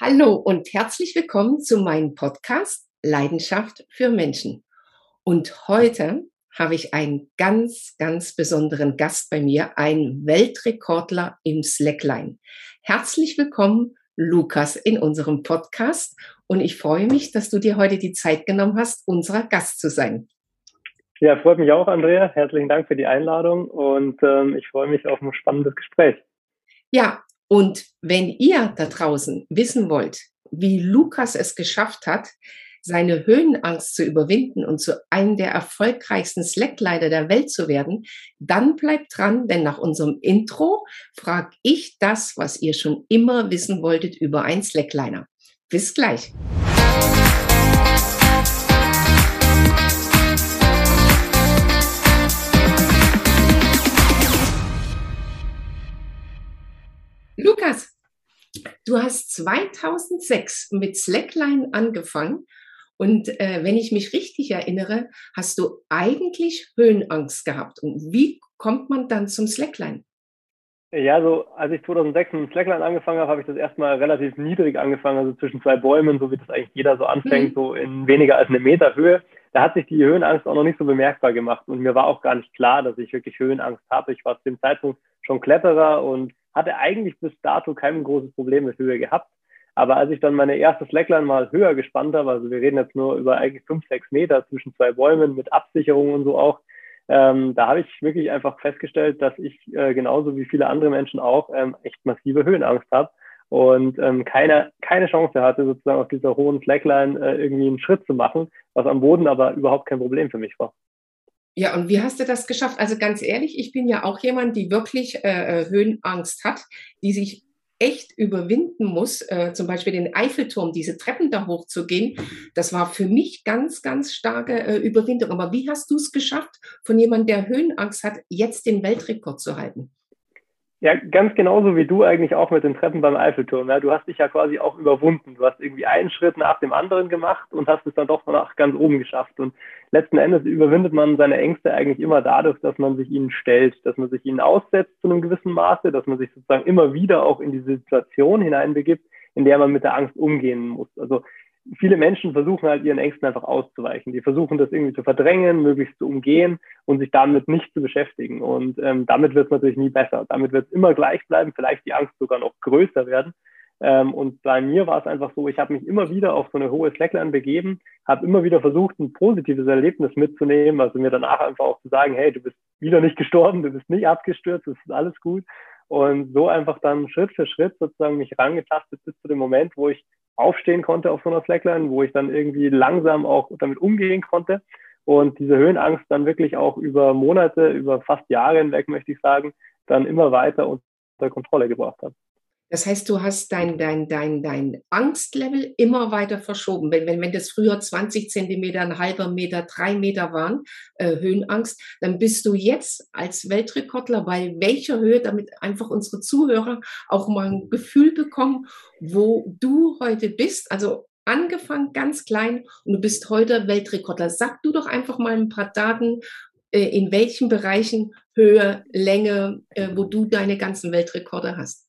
Hallo und herzlich willkommen zu meinem Podcast Leidenschaft für Menschen. Und heute habe ich einen ganz, ganz besonderen Gast bei mir, einen Weltrekordler im Slackline. Herzlich willkommen, Lukas, in unserem Podcast. Und ich freue mich, dass du dir heute die Zeit genommen hast, unserer Gast zu sein. Ja, freut mich auch, Andrea. Herzlichen Dank für die Einladung und ähm, ich freue mich auf ein spannendes Gespräch. Ja, und wenn ihr da draußen wissen wollt, wie Lukas es geschafft hat, seine Höhenangst zu überwinden und zu einem der erfolgreichsten Slackleiter der Welt zu werden, dann bleibt dran, denn nach unserem Intro frage ich das, was ihr schon immer wissen wolltet über einen Slackliner. Bis gleich. Lukas, du hast 2006 mit Slackline angefangen und äh, wenn ich mich richtig erinnere, hast du eigentlich Höhenangst gehabt. Und wie kommt man dann zum Slackline? Ja, so als ich 2006 mit Slackline angefangen habe, habe ich das erstmal relativ niedrig angefangen, also zwischen zwei Bäumen, so wie das eigentlich jeder so anfängt, mhm. so in weniger als eine Meter Höhe. Da hat sich die Höhenangst auch noch nicht so bemerkbar gemacht und mir war auch gar nicht klar, dass ich wirklich Höhenangst habe. Ich war zu dem Zeitpunkt schon Kletterer und hatte eigentlich bis dato kein großes Problem mit Höhe gehabt. Aber als ich dann meine erste Slackline mal höher gespannt habe, also wir reden jetzt nur über eigentlich fünf, sechs Meter zwischen zwei Bäumen mit Absicherung und so auch, ähm, da habe ich wirklich einfach festgestellt, dass ich äh, genauso wie viele andere Menschen auch ähm, echt massive Höhenangst habe und ähm, keine, keine Chance hatte, sozusagen auf dieser hohen Slackline äh, irgendwie einen Schritt zu machen, was am Boden aber überhaupt kein Problem für mich war. Ja, und wie hast du das geschafft? Also ganz ehrlich, ich bin ja auch jemand, die wirklich äh, äh, Höhenangst hat, die sich echt überwinden muss, äh, zum Beispiel den Eiffelturm, diese Treppen da hochzugehen. Das war für mich ganz, ganz starke äh, Überwindung. Aber wie hast du es geschafft, von jemandem, der Höhenangst hat, jetzt den Weltrekord zu halten? Ja, ganz genauso wie du eigentlich auch mit den Treppen beim Eiffelturm. Ja, du hast dich ja quasi auch überwunden. Du hast irgendwie einen Schritt nach dem anderen gemacht und hast es dann doch nach ganz oben geschafft. Und letzten Endes überwindet man seine Ängste eigentlich immer dadurch, dass man sich ihnen stellt, dass man sich ihnen aussetzt zu einem gewissen Maße, dass man sich sozusagen immer wieder auch in die Situation hineinbegibt, in der man mit der Angst umgehen muss. Also viele Menschen versuchen halt ihren Ängsten einfach auszuweichen. Die versuchen das irgendwie zu verdrängen, möglichst zu umgehen und sich damit nicht zu beschäftigen. Und ähm, damit wird es natürlich nie besser. Damit wird es immer gleich bleiben, vielleicht die Angst sogar noch größer werden. Ähm, und bei mir war es einfach so, ich habe mich immer wieder auf so eine hohe Slackline begeben, habe immer wieder versucht, ein positives Erlebnis mitzunehmen, also mir danach einfach auch zu sagen, hey, du bist wieder nicht gestorben, du bist nicht abgestürzt, es ist alles gut. Und so einfach dann Schritt für Schritt sozusagen mich rangetastet bis zu dem Moment, wo ich aufstehen konnte auf so einer Slackline, wo ich dann irgendwie langsam auch damit umgehen konnte und diese Höhenangst dann wirklich auch über Monate, über fast Jahre hinweg, möchte ich sagen, dann immer weiter unter Kontrolle gebracht habe. Das heißt, du hast dein, dein, dein, dein Angstlevel immer weiter verschoben. Wenn, wenn, wenn das früher 20 Zentimeter, ein halber Meter, drei Meter waren, äh, Höhenangst, dann bist du jetzt als Weltrekordler bei welcher Höhe, damit einfach unsere Zuhörer auch mal ein Gefühl bekommen, wo du heute bist. Also angefangen ganz klein und du bist heute Weltrekordler. Sag du doch einfach mal ein paar Daten, äh, in welchen Bereichen Höhe, Länge, äh, wo du deine ganzen Weltrekorde hast.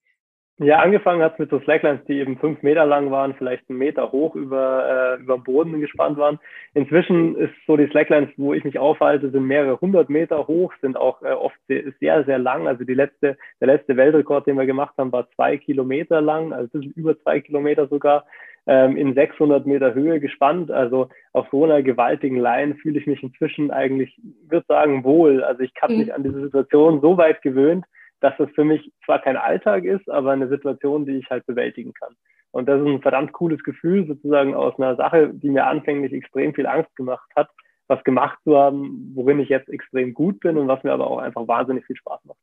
Ja, angefangen hat es mit so Slacklines, die eben fünf Meter lang waren, vielleicht einen Meter hoch über, äh, über den Boden gespannt waren. Inzwischen ist so die Slacklines, wo ich mich aufhalte, sind mehrere hundert Meter hoch, sind auch äh, oft sehr, sehr lang. Also die letzte, der letzte Weltrekord, den wir gemacht haben, war zwei Kilometer lang, also ein bisschen über zwei Kilometer sogar, ähm, in 600 Meter Höhe gespannt. Also auf so einer gewaltigen Line fühle ich mich inzwischen eigentlich, würde sagen, wohl. Also ich habe mhm. mich an diese Situation so weit gewöhnt, dass das für mich zwar kein Alltag ist, aber eine Situation, die ich halt bewältigen kann. Und das ist ein verdammt cooles Gefühl, sozusagen aus einer Sache, die mir anfänglich extrem viel Angst gemacht hat, was gemacht zu haben, worin ich jetzt extrem gut bin und was mir aber auch einfach wahnsinnig viel Spaß macht.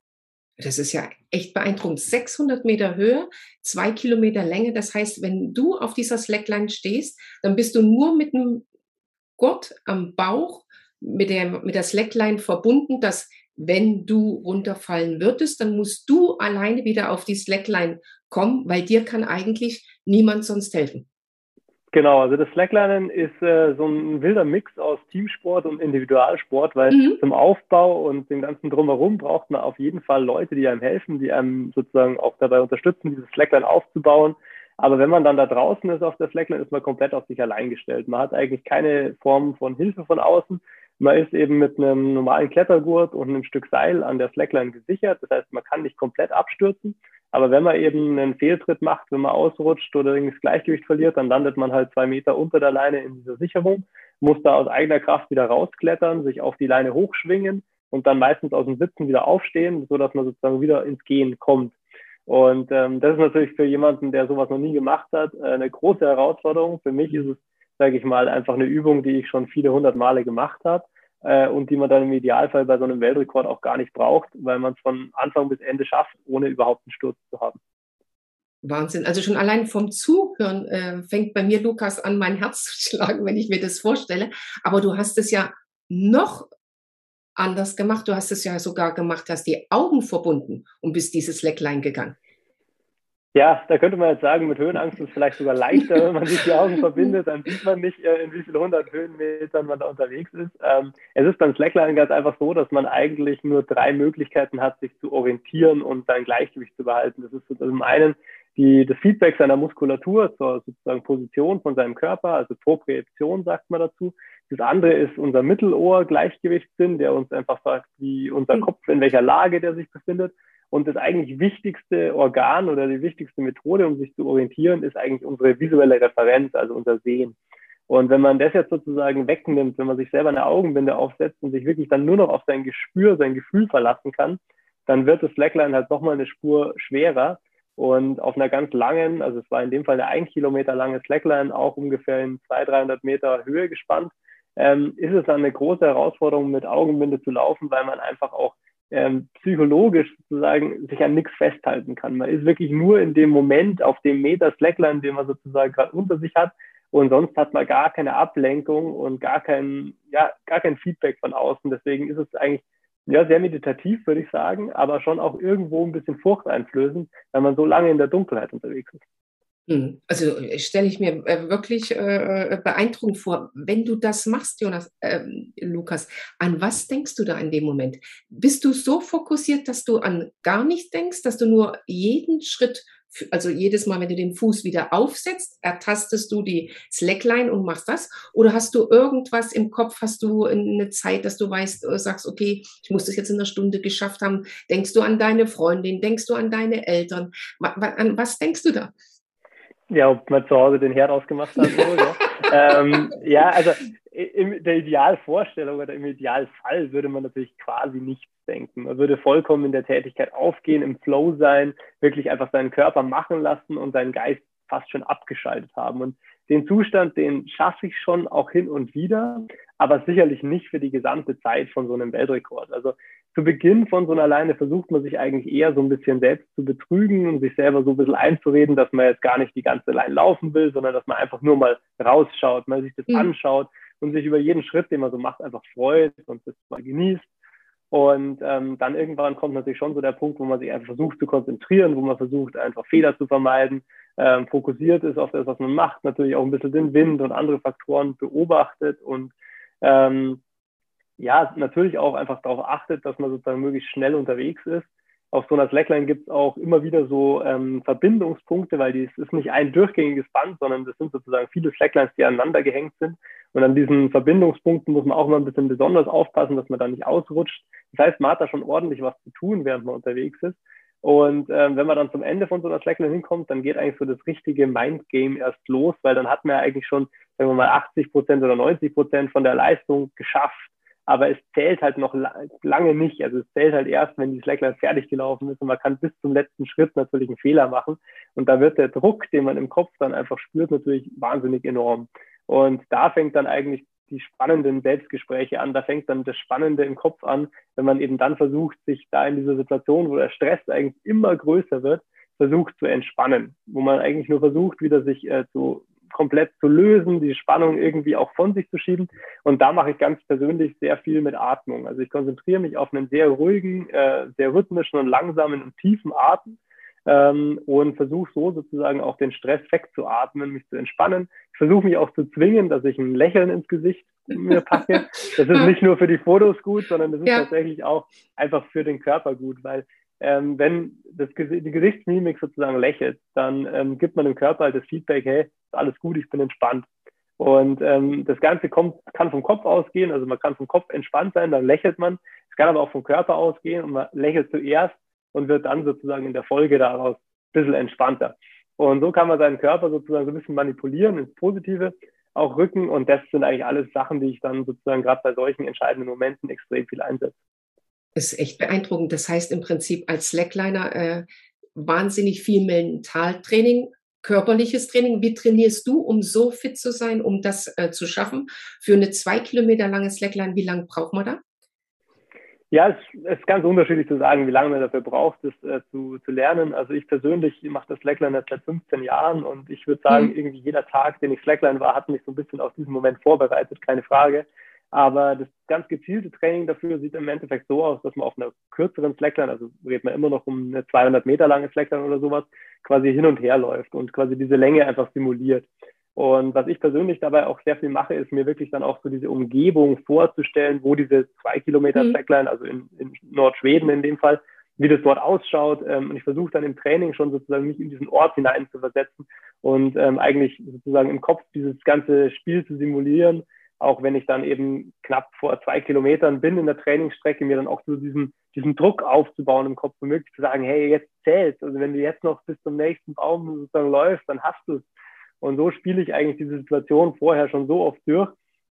Das ist ja echt beeindruckend. 600 Meter Höhe, zwei Kilometer Länge. Das heißt, wenn du auf dieser Slackline stehst, dann bist du nur mit einem Gurt am Bauch mit der, mit der Slackline verbunden, dass wenn du runterfallen würdest, dann musst du alleine wieder auf die Slackline kommen, weil dir kann eigentlich niemand sonst helfen. Genau, also das Slacklinen ist äh, so ein wilder Mix aus Teamsport und Individualsport, weil mhm. zum Aufbau und dem ganzen Drumherum braucht man auf jeden Fall Leute, die einem helfen, die einem sozusagen auch dabei unterstützen, dieses Slackline aufzubauen. Aber wenn man dann da draußen ist auf der Slackline, ist man komplett auf sich allein gestellt. Man hat eigentlich keine Form von Hilfe von außen. Man ist eben mit einem normalen Klettergurt und einem Stück Seil an der Slackline gesichert. Das heißt, man kann nicht komplett abstürzen. Aber wenn man eben einen Fehltritt macht, wenn man ausrutscht oder das Gleichgewicht verliert, dann landet man halt zwei Meter unter der Leine in dieser Sicherung, muss da aus eigener Kraft wieder rausklettern, sich auf die Leine hochschwingen und dann meistens aus dem Sitzen wieder aufstehen, so dass man sozusagen wieder ins Gehen kommt. Und ähm, das ist natürlich für jemanden, der sowas noch nie gemacht hat, äh, eine große Herausforderung. Für mich ist es, sage ich mal, einfach eine Übung, die ich schon viele hundert Male gemacht habe äh, und die man dann im Idealfall bei so einem Weltrekord auch gar nicht braucht, weil man es von Anfang bis Ende schafft, ohne überhaupt einen Sturz zu haben. Wahnsinn. Also schon allein vom Zuhören äh, fängt bei mir, Lukas, an, mein Herz zu schlagen, wenn ich mir das vorstelle. Aber du hast es ja noch anders gemacht. Du hast es ja sogar gemacht, hast die Augen verbunden und bist dieses Lecklein gegangen. Ja, da könnte man jetzt sagen, mit Höhenangst ist es vielleicht sogar leichter, wenn man sich die Augen verbindet, dann sieht man nicht, äh, in wie vielen hundert Höhenmetern man da unterwegs ist. Ähm, es ist beim Slackline ganz einfach so, dass man eigentlich nur drei Möglichkeiten hat, sich zu orientieren und sein Gleichgewicht zu behalten. Das ist zum einen die, das Feedback seiner Muskulatur zur sozusagen Position von seinem Körper, also Proprioption sagt man dazu. Das andere ist unser Mittelohr-Gleichgewichtssinn, der uns einfach sagt, wie unser hm. Kopf, in welcher Lage der sich befindet. Und das eigentlich wichtigste Organ oder die wichtigste Methode, um sich zu orientieren, ist eigentlich unsere visuelle Referenz, also unser Sehen. Und wenn man das jetzt sozusagen wegnimmt, wenn man sich selber eine Augenbinde aufsetzt und sich wirklich dann nur noch auf sein Gespür, sein Gefühl verlassen kann, dann wird das Slackline halt nochmal eine Spur schwerer. Und auf einer ganz langen, also es war in dem Fall eine ein Kilometer lange Slackline, auch ungefähr in 200, 300 Meter Höhe gespannt, ähm, ist es dann eine große Herausforderung, mit Augenbinde zu laufen, weil man einfach auch ähm, psychologisch sozusagen sich an nichts festhalten kann. Man ist wirklich nur in dem Moment auf dem Meter Slackline, den man sozusagen gerade unter sich hat. Und sonst hat man gar keine Ablenkung und gar kein, ja, gar kein Feedback von außen. Deswegen ist es eigentlich ja, sehr meditativ, würde ich sagen, aber schon auch irgendwo ein bisschen furchteinflößend, weil man so lange in der Dunkelheit unterwegs ist. Hm. Also äh, stelle ich mir äh, wirklich äh, äh, beeindruckend vor. Wenn du das machst, Jonas, äh, Lukas, an was denkst du da in dem Moment? Bist du so fokussiert, dass du an gar nichts denkst, dass du nur jeden Schritt, also jedes Mal, wenn du den Fuß wieder aufsetzt, ertastest du die Slackline und machst das? Oder hast du irgendwas im Kopf, hast du eine Zeit, dass du weißt, sagst, okay, ich muss das jetzt in einer Stunde geschafft haben? Denkst du an deine Freundin? Denkst du an deine Eltern? An was denkst du da? Ja, ob man zu Hause den Herd ausgemacht hat. Oder, ja. ähm, ja, also in der Idealvorstellung oder im Idealfall würde man natürlich quasi nichts denken. Man würde vollkommen in der Tätigkeit aufgehen, im Flow sein, wirklich einfach seinen Körper machen lassen und seinen Geist fast schon abgeschaltet haben. Und den Zustand, den schaffe ich schon auch hin und wieder, aber sicherlich nicht für die gesamte Zeit von so einem Weltrekord. Also zu Beginn von so einer Leine versucht man sich eigentlich eher so ein bisschen selbst zu betrügen und sich selber so ein bisschen einzureden, dass man jetzt gar nicht die ganze Leine laufen will, sondern dass man einfach nur mal rausschaut, mal sich das mhm. anschaut und sich über jeden Schritt, den man so macht, einfach freut und das mal genießt. Und ähm, dann irgendwann kommt natürlich schon so der Punkt, wo man sich einfach versucht zu konzentrieren, wo man versucht, einfach Fehler zu vermeiden, ähm, fokussiert ist auf das, was man macht, natürlich auch ein bisschen den Wind und andere Faktoren beobachtet und ähm, ja, natürlich auch einfach darauf achtet, dass man sozusagen möglichst schnell unterwegs ist. Auf so einer Slackline gibt es auch immer wieder so ähm, Verbindungspunkte, weil es ist nicht ein durchgängiges Band, sondern das sind sozusagen viele Slacklines, die aneinander gehängt sind. Und an diesen Verbindungspunkten muss man auch mal ein bisschen besonders aufpassen, dass man da nicht ausrutscht. Das heißt, man hat da schon ordentlich was zu tun, während man unterwegs ist. Und ähm, wenn man dann zum Ende von so einer Slackline hinkommt, dann geht eigentlich so das richtige Mindgame erst los, weil dann hat man ja eigentlich schon, sagen wir mal, 80 Prozent oder 90 Prozent von der Leistung geschafft aber es zählt halt noch lange nicht. Also es zählt halt erst, wenn die Slackline fertig gelaufen ist und man kann bis zum letzten Schritt natürlich einen Fehler machen. Und da wird der Druck, den man im Kopf dann einfach spürt, natürlich wahnsinnig enorm. Und da fängt dann eigentlich die spannenden Selbstgespräche an. Da fängt dann das Spannende im Kopf an, wenn man eben dann versucht, sich da in dieser Situation, wo der Stress eigentlich immer größer wird, versucht zu entspannen, wo man eigentlich nur versucht, wieder sich äh, zu komplett zu lösen, die Spannung irgendwie auch von sich zu schieben. Und da mache ich ganz persönlich sehr viel mit Atmung. Also ich konzentriere mich auf einen sehr ruhigen, äh, sehr rhythmischen und langsamen und tiefen Atem ähm, und versuche so sozusagen auch den Stress wegzuatmen, mich zu entspannen. Ich versuche mich auch zu zwingen, dass ich ein Lächeln ins Gesicht mir packe. Das ist nicht nur für die Fotos gut, sondern das ist ja. tatsächlich auch einfach für den Körper gut, weil ähm, wenn das, die Gesichtsmimik sozusagen lächelt, dann ähm, gibt man dem Körper halt das Feedback, hey, ist alles gut, ich bin entspannt. Und ähm, das Ganze kommt, kann vom Kopf ausgehen, also man kann vom Kopf entspannt sein, dann lächelt man. Es kann aber auch vom Körper ausgehen und man lächelt zuerst und wird dann sozusagen in der Folge daraus ein bisschen entspannter. Und so kann man seinen Körper sozusagen so ein bisschen manipulieren ins Positive, auch Rücken. Und das sind eigentlich alles Sachen, die ich dann sozusagen gerade bei solchen entscheidenden Momenten extrem viel einsetze. Das ist echt beeindruckend. Das heißt im Prinzip als Slackliner äh, wahnsinnig viel Mentaltraining, körperliches Training. Wie trainierst du, um so fit zu sein, um das äh, zu schaffen? Für eine zwei Kilometer lange Slackline, wie lange braucht man da? Ja, es ist ganz unterschiedlich zu sagen, wie lange man dafür braucht, das äh, zu, zu lernen. Also ich persönlich mache das Slackline seit 15 Jahren und ich würde sagen, mhm. irgendwie jeder Tag, den ich Slackline war, hat mich so ein bisschen auf diesen Moment vorbereitet, keine Frage. Aber das ganz gezielte Training dafür sieht im Endeffekt so aus, dass man auf einer kürzeren Slackline, also redet man immer noch um eine 200 Meter lange Slackline oder sowas, quasi hin und her läuft und quasi diese Länge einfach simuliert. Und was ich persönlich dabei auch sehr viel mache, ist mir wirklich dann auch so diese Umgebung vorzustellen, wo diese zwei Kilometer mhm. Trackline, also in, in, Nordschweden in dem Fall, wie das dort ausschaut. Ähm, und ich versuche dann im Training schon sozusagen mich in diesen Ort hinein zu versetzen und ähm, eigentlich sozusagen im Kopf dieses ganze Spiel zu simulieren. Auch wenn ich dann eben knapp vor zwei Kilometern bin in der Trainingsstrecke, mir dann auch so diesen, diesen Druck aufzubauen im Kopf und wirklich zu sagen, hey, jetzt zählt. Also wenn du jetzt noch bis zum nächsten Baum sozusagen läufst, dann hast du es. Und so spiele ich eigentlich diese Situation vorher schon so oft durch,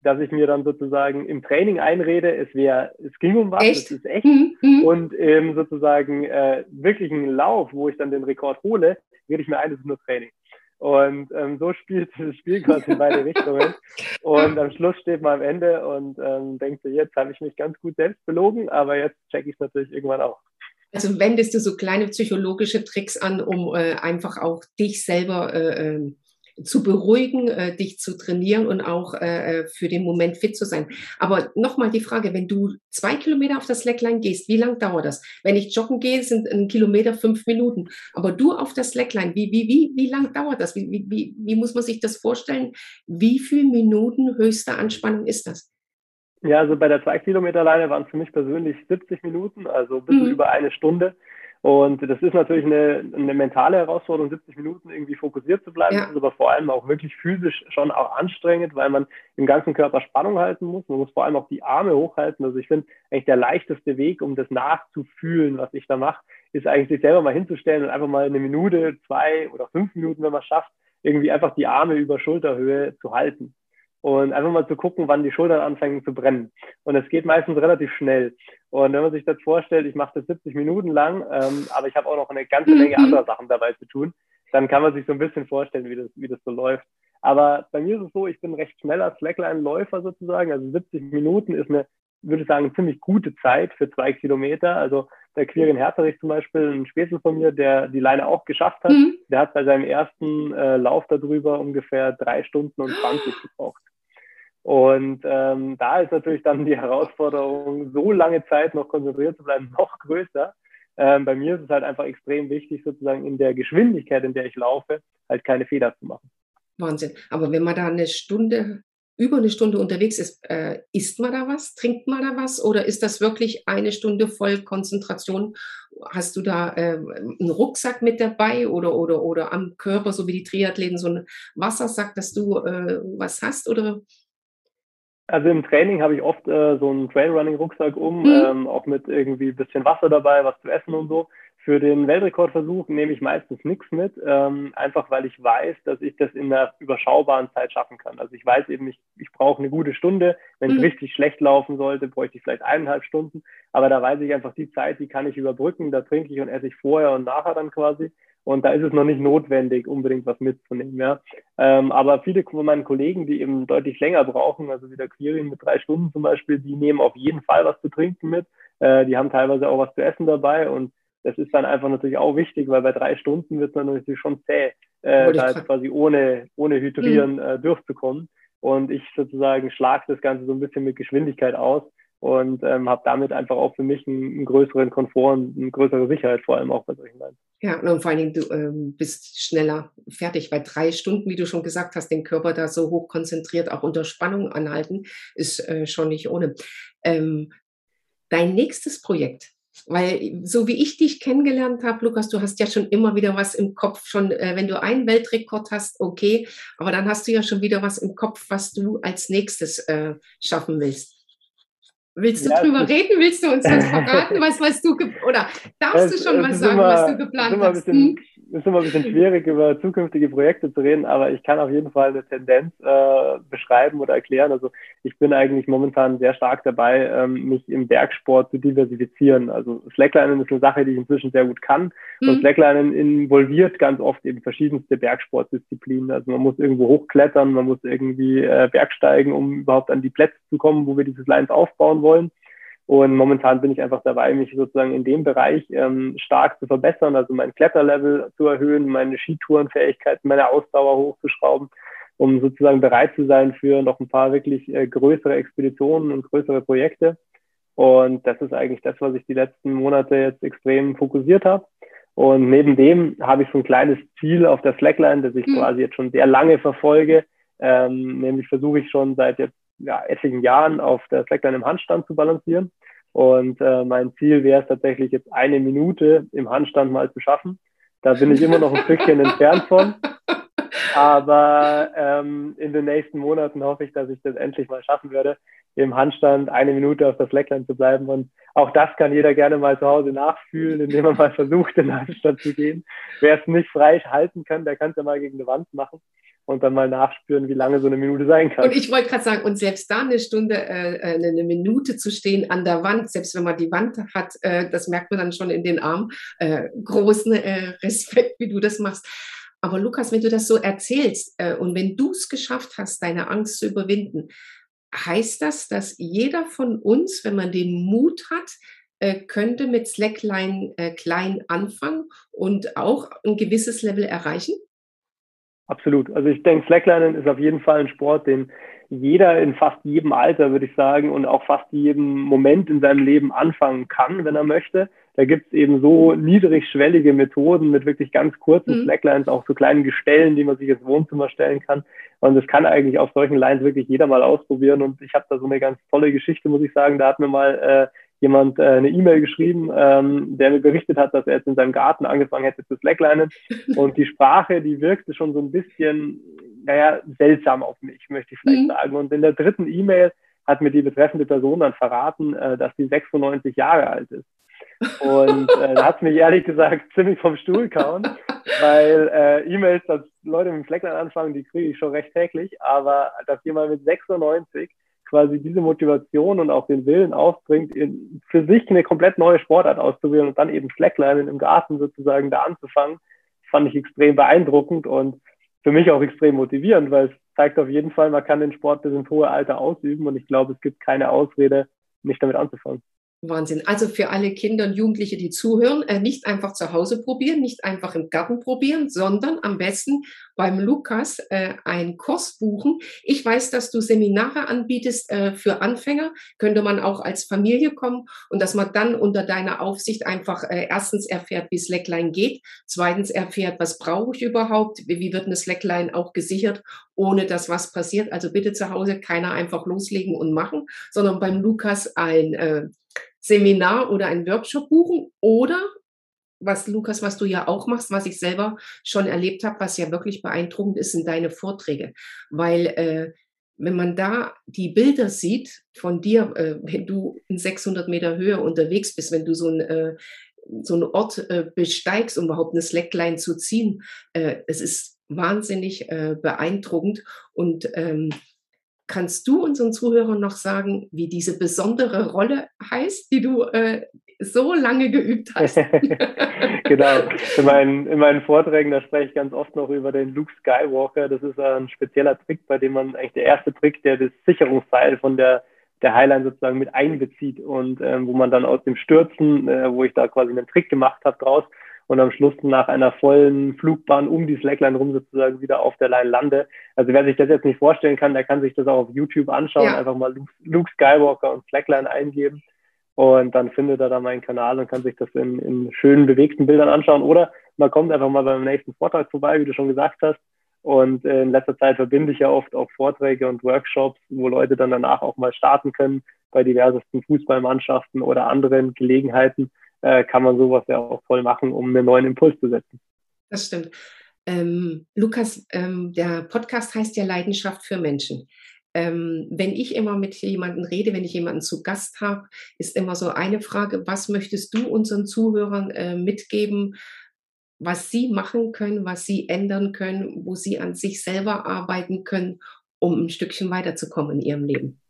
dass ich mir dann sozusagen im Training einrede, es wäre, es ging um was, echt? es ist echt. Mhm. mhm. Und ähm, sozusagen äh, wirklich einen Lauf, wo ich dann den Rekord hole, rede ich mir ein, das ist nur Training. Und ähm, so spielt dieses Spiel quasi in beide Richtungen. Und am Schluss steht man am Ende und ähm, denkt so, jetzt habe ich mich ganz gut selbst belogen, aber jetzt checke ich natürlich irgendwann auch. Also wendest du so kleine psychologische Tricks an, um äh, einfach auch dich selber äh, ähm, zu beruhigen, äh, dich zu trainieren und auch äh, äh für den Moment fit zu sein. Aber nochmal die Frage, wenn du zwei Kilometer auf das Slackline gehst, wie lang dauert das? Wenn ich joggen gehe, sind ein Kilometer fünf Minuten. Aber du auf das Slackline, wie, wie, wie, wie lang dauert das? Wie, wie, wie muss man sich das vorstellen? Wie viele Minuten höchste Anspannung ist das? Ja, also bei der 2 Kilometer Leine waren es für mich persönlich 70 Minuten, also ein bisschen mhm. über eine Stunde. Und das ist natürlich eine, eine mentale Herausforderung, 70 Minuten irgendwie fokussiert zu bleiben. Ja. Das ist aber vor allem auch wirklich physisch schon auch anstrengend, weil man im ganzen Körper Spannung halten muss. Man muss vor allem auch die Arme hochhalten. Also ich finde eigentlich der leichteste Weg, um das nachzufühlen, was ich da mache, ist eigentlich sich selber mal hinzustellen und einfach mal eine Minute, zwei oder fünf Minuten, wenn man es schafft, irgendwie einfach die Arme über Schulterhöhe zu halten und einfach mal zu gucken, wann die Schultern anfangen zu brennen. Und es geht meistens relativ schnell. Und wenn man sich das vorstellt, ich mache das 70 Minuten lang, ähm, aber ich habe auch noch eine ganze Menge mhm. anderer Sachen dabei zu tun, dann kann man sich so ein bisschen vorstellen, wie das, wie das so läuft. Aber bei mir ist es so, ich bin recht schneller Slackline-Läufer sozusagen. Also 70 Minuten ist eine, würde ich sagen, ziemlich gute Zeit für zwei Kilometer. Also der Quirin Herterich zum Beispiel, ein Spätzle von mir, der die Leine auch geschafft hat, mhm. der hat bei seinem ersten äh, Lauf darüber ungefähr drei Stunden und 20 gebraucht. Und ähm, da ist natürlich dann die Herausforderung, so lange Zeit noch konzentriert zu bleiben, noch größer. Ähm, bei mir ist es halt einfach extrem wichtig, sozusagen in der Geschwindigkeit, in der ich laufe, halt keine Fehler zu machen. Wahnsinn. Aber wenn man da eine Stunde, über eine Stunde unterwegs ist, äh, isst man da was? Trinkt man da was? Oder ist das wirklich eine Stunde voll Konzentration? Hast du da äh, einen Rucksack mit dabei oder, oder, oder am Körper, so wie die Triathleten, so einen Wassersack, dass du äh, was hast? Oder also im Training habe ich oft äh, so einen Trailrunning-Rucksack um, mhm. ähm, auch mit irgendwie bisschen Wasser dabei, was zu essen und so. Für den Weltrekordversuch nehme ich meistens nichts mit, ähm, einfach weil ich weiß, dass ich das in einer überschaubaren Zeit schaffen kann. Also ich weiß eben, ich, ich brauche eine gute Stunde. Wenn es mhm. richtig schlecht laufen sollte, bräuchte ich vielleicht eineinhalb Stunden. Aber da weiß ich einfach, die Zeit, die kann ich überbrücken. Da trinke ich und esse ich vorher und nachher dann quasi. Und da ist es noch nicht notwendig, unbedingt was mitzunehmen. Ja. Ähm, aber viele von meinen Kollegen, die eben deutlich länger brauchen, also wie der Quirin mit drei Stunden zum Beispiel, die nehmen auf jeden Fall was zu trinken mit. Äh, die haben teilweise auch was zu essen dabei. Und das ist dann einfach natürlich auch wichtig, weil bei drei Stunden wird es dann natürlich schon zäh, äh, da jetzt quasi ohne, ohne Hydrieren mhm. äh, durchzukommen. Und ich sozusagen schlage das Ganze so ein bisschen mit Geschwindigkeit aus und ähm, habe damit einfach auch für mich einen, einen, größeren Komfort und eine größere Sicherheit, vor allem auch bei solchen Leinen. Ja, und vor allen Dingen, du ähm, bist schneller fertig, weil drei Stunden, wie du schon gesagt hast, den Körper da so hoch konzentriert, auch unter Spannung anhalten, ist äh, schon nicht ohne. Ähm, dein nächstes Projekt, Weil so wie ich dich kennengelernt habe, Lukas, du hast ja schon immer wieder was im Kopf, schon äh, wenn du einen Weltrekord hast, okay, aber dann hast du ja schon wieder was im Kopf, was du als nächstes äh, schaffen willst. Willst du ja, drüber reden? Willst du uns was verraten, was, was du oder darfst es, du schon was sagen, immer, was du geplant hast? Bisschen, hm? ist immer ein bisschen schwierig, über zukünftige Projekte zu reden, aber ich kann auf jeden Fall eine Tendenz äh, beschreiben oder erklären. Also ich bin eigentlich momentan sehr stark dabei, ähm, mich im Bergsport zu diversifizieren. Also Slacklinen ist eine Sache, die ich inzwischen sehr gut kann. Mhm. Und Slacklinen involviert ganz oft eben verschiedenste Bergsportdisziplinen. Also man muss irgendwo hochklettern, man muss irgendwie äh, Bergsteigen, um überhaupt an die Plätze zu kommen, wo wir dieses Lines aufbauen wollen. Und momentan bin ich einfach dabei, mich sozusagen in dem Bereich ähm, stark zu verbessern, also mein Kletterlevel zu erhöhen, meine Skitourenfähigkeiten, meine Ausdauer hochzuschrauben, um sozusagen bereit zu sein für noch ein paar wirklich äh, größere Expeditionen und größere Projekte. Und das ist eigentlich das, was ich die letzten Monate jetzt extrem fokussiert habe. Und neben dem habe ich so ein kleines Ziel auf der Slackline, das ich mhm. quasi jetzt schon sehr lange verfolge. Ähm, nämlich versuche ich schon seit jetzt ja, etlichen Jahren auf der Slackline im Handstand zu balancieren. Und äh, mein Ziel wäre es tatsächlich jetzt eine Minute im Handstand mal zu schaffen. Da bin ich immer noch ein Stückchen entfernt von. Aber ähm, in den nächsten Monaten hoffe ich, dass ich das endlich mal schaffen werde, im Handstand eine Minute auf der Slackline zu bleiben. Und auch das kann jeder gerne mal zu Hause nachfühlen, indem er mal versucht, in den Handstand zu gehen. Wer es nicht frei halten kann, der kann es ja mal gegen eine Wand machen und dann mal nachspüren, wie lange so eine Minute sein kann. Und ich wollte gerade sagen, und selbst da eine Stunde, äh, äh, eine Minute zu stehen an der Wand, selbst wenn man die Wand hat, äh, das merkt man dann schon in den Armen. Äh, großen äh, Respekt, wie du das machst. Aber Lukas, wenn du das so erzählst äh, und wenn du es geschafft hast, deine Angst zu überwinden, heißt das, dass jeder von uns, wenn man den Mut hat, könnte mit Slackline klein anfangen und auch ein gewisses Level erreichen? Absolut. Also ich denke, Slacklinen ist auf jeden Fall ein Sport, den jeder in fast jedem Alter, würde ich sagen, und auch fast jedem Moment in seinem Leben anfangen kann, wenn er möchte. Da gibt es eben so niedrigschwellige Methoden mit wirklich ganz kurzen mhm. Slacklines, auch so kleinen Gestellen, die man sich ins Wohnzimmer stellen kann. Und das kann eigentlich auf solchen Lines wirklich jeder mal ausprobieren. Und ich habe da so eine ganz tolle Geschichte, muss ich sagen. Da hat mir mal äh, jemand äh, eine E-Mail geschrieben, ähm, der mir berichtet hat, dass er jetzt in seinem Garten angefangen hätte zu slacklinen. Und die Sprache, die wirkte schon so ein bisschen, naja, seltsam auf mich, möchte ich vielleicht mhm. sagen. Und in der dritten E-Mail hat mir die betreffende Person dann verraten, äh, dass sie 96 Jahre alt ist. Und äh, da hat mich ehrlich gesagt ziemlich vom Stuhl kauen, weil äh, E-Mails, dass Leute mit dem Slackline anfangen, die kriege ich schon recht täglich, aber dass jemand mit 96 quasi diese Motivation und auch den Willen aufbringt, in, für sich eine komplett neue Sportart auszuwählen und dann eben Slacklinen im Garten sozusagen da anzufangen, fand ich extrem beeindruckend und für mich auch extrem motivierend, weil es zeigt auf jeden Fall, man kann den Sport bis ins hohe Alter ausüben und ich glaube, es gibt keine Ausrede, nicht damit anzufangen. Wahnsinn. Also für alle Kinder und Jugendliche, die zuhören, äh, nicht einfach zu Hause probieren, nicht einfach im Garten probieren, sondern am besten beim Lukas äh, einen Kurs buchen. Ich weiß, dass du Seminare anbietest äh, für Anfänger. Könnte man auch als Familie kommen und dass man dann unter deiner Aufsicht einfach äh, erstens erfährt, wie Slackline geht, zweitens erfährt, was brauche ich überhaupt, wie, wie wird eine Slackline auch gesichert, ohne dass was passiert. Also bitte zu Hause keiner einfach loslegen und machen, sondern beim Lukas ein äh, Seminar oder ein Workshop buchen oder was Lukas, was du ja auch machst, was ich selber schon erlebt habe, was ja wirklich beeindruckend ist, sind deine Vorträge, weil äh, wenn man da die Bilder sieht von dir, äh, wenn du in 600 Meter Höhe unterwegs bist, wenn du so ein äh, so einen Ort äh, besteigst, um überhaupt eine Slackline zu ziehen, äh, es ist wahnsinnig äh, beeindruckend. Und ähm, Kannst du unseren Zuhörern noch sagen, wie diese besondere Rolle heißt, die du äh, so lange geübt hast? genau. In meinen, in meinen Vorträgen, da spreche ich ganz oft noch über den Luke Skywalker. Das ist ein spezieller Trick, bei dem man eigentlich der erste Trick, der das Sicherungsteil von der der Highline sozusagen mit einbezieht und ähm, wo man dann aus dem Stürzen, äh, wo ich da quasi einen Trick gemacht habe draus, und am Schluss nach einer vollen Flugbahn um die Slackline rum sozusagen wieder auf der Line lande. Also wer sich das jetzt nicht vorstellen kann, der kann sich das auch auf YouTube anschauen, ja. einfach mal Luke, Skywalker und Slackline eingeben und dann findet er da meinen Kanal und kann sich das in, in schönen, bewegten Bildern anschauen. Oder man kommt einfach mal beim nächsten Vortrag vorbei, wie du schon gesagt hast. Und äh, in letzter Zeit verbinde ich ja oft auch Vorträge und Workshops, wo Leute dann danach auch mal starten können bei diversesten Fußballmannschaften oder anderen Gelegenheiten äh, kann man sowas ja auch voll machen, um einen neuen Impuls zu setzen. Das stimmt. Ähm, Lukas, ähm, der Podcast heißt ja Leidenschaft für Menschen. Ähm, wenn ich immer mit jemandem rede, wenn ich jemanden zu Gast habe, ist immer so eine Frage, was möchtest du unseren Zuhörern äh, mitgeben, was sie machen können, was sie ändern können, wo sie an sich selber arbeiten können, um ein Stückchen weiterzukommen in ihrem Leben?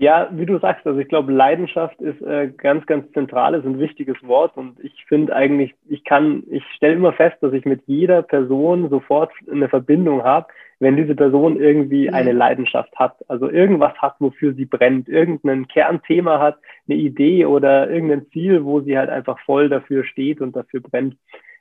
Ja, wie du sagst, also ich glaube, Leidenschaft ist äh, ganz, ganz zentrales und wichtiges Wort. Und ich finde eigentlich, ich kann, ich stelle immer fest, dass ich mit jeder Person sofort eine Verbindung habe, wenn diese Person irgendwie mhm. eine Leidenschaft hat. Also irgendwas hat, wofür sie brennt, irgendein Kernthema hat, eine Idee oder irgendein Ziel, wo sie halt einfach voll dafür steht und dafür brennt.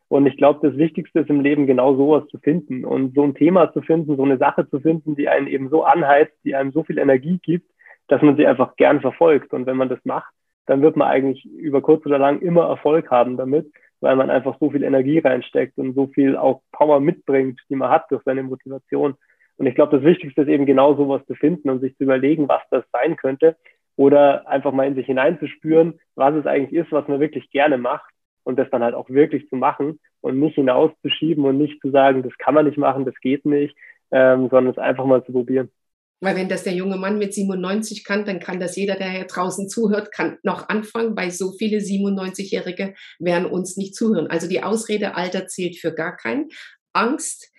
Und ich glaube, das Wichtigste ist im Leben genau sowas zu finden und so ein Thema zu finden, so eine Sache zu finden, die einen eben so anheizt, die einem so viel Energie gibt, dass man sie einfach gern verfolgt. Und wenn man das macht, dann wird man eigentlich über kurz oder lang immer Erfolg haben damit, weil man einfach so viel Energie reinsteckt und so viel auch Power mitbringt, die man hat durch seine Motivation. Und ich glaube, das Wichtigste ist eben genau sowas zu finden und sich zu überlegen, was das sein könnte oder einfach mal in sich hineinzuspüren, was es eigentlich ist, was man wirklich gerne macht und das dann halt auch wirklich zu machen und nicht hinauszuschieben und nicht zu sagen, das kann man nicht machen, das geht nicht, ähm, sondern es einfach mal zu probieren. Weil wenn das der junge Mann mit 97 kann, dann kann das jeder, der hier draußen zuhört, kann noch anfangen, weil so viele 97-Jährige werden uns nicht zuhören. Also die Ausrede Alter zählt für gar keinen. Angst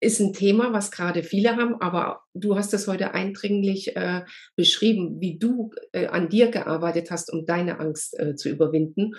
ist ein Thema, was gerade viele haben, aber du hast es heute eindringlich äh, beschrieben, wie du äh, an dir gearbeitet hast, um deine Angst äh, zu überwinden.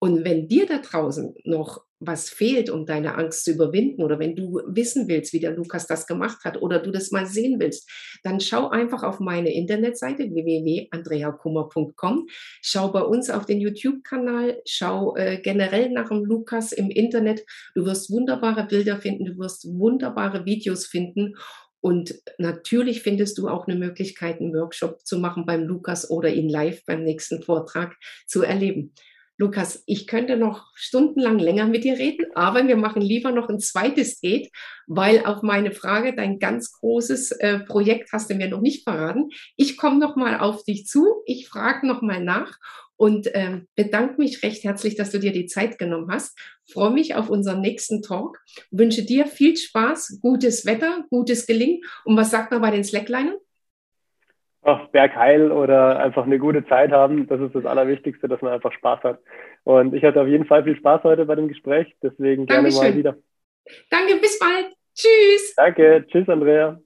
Und wenn dir da draußen noch was fehlt, um deine Angst zu überwinden. Oder wenn du wissen willst, wie der Lukas das gemacht hat oder du das mal sehen willst, dann schau einfach auf meine Internetseite www.andreakummer.com, schau bei uns auf den YouTube-Kanal, schau äh, generell nach dem Lukas im Internet. Du wirst wunderbare Bilder finden, du wirst wunderbare Videos finden. Und natürlich findest du auch eine Möglichkeit, einen Workshop zu machen beim Lukas oder ihn live beim nächsten Vortrag zu erleben. Lukas, ich könnte noch stundenlang länger mit dir reden, aber wir machen lieber noch ein zweites Date, weil auf meine Frage, dein ganz großes äh, Projekt hast du mir noch nicht verraten. Ich komme noch mal auf dich zu, ich frage noch mal nach und äh, bedanke mich recht herzlich, dass du dir die Zeit genommen hast. Freue mich auf unseren nächsten Talk. Wünsche dir viel Spaß, gutes Wetter, gutes Gelingen. Und was sagt man bei den Slacklinern? Ach, bergheil oder einfach eine gute Zeit haben. Das ist das Allerwichtigste, dass man einfach Spaß hat. Und ich hatte auf jeden Fall viel Spaß heute bei dem Gespräch. Deswegen gerne Dankeschön. mal wieder. Danke, bis bald. Tschüss. Danke. Tschüss, Andrea.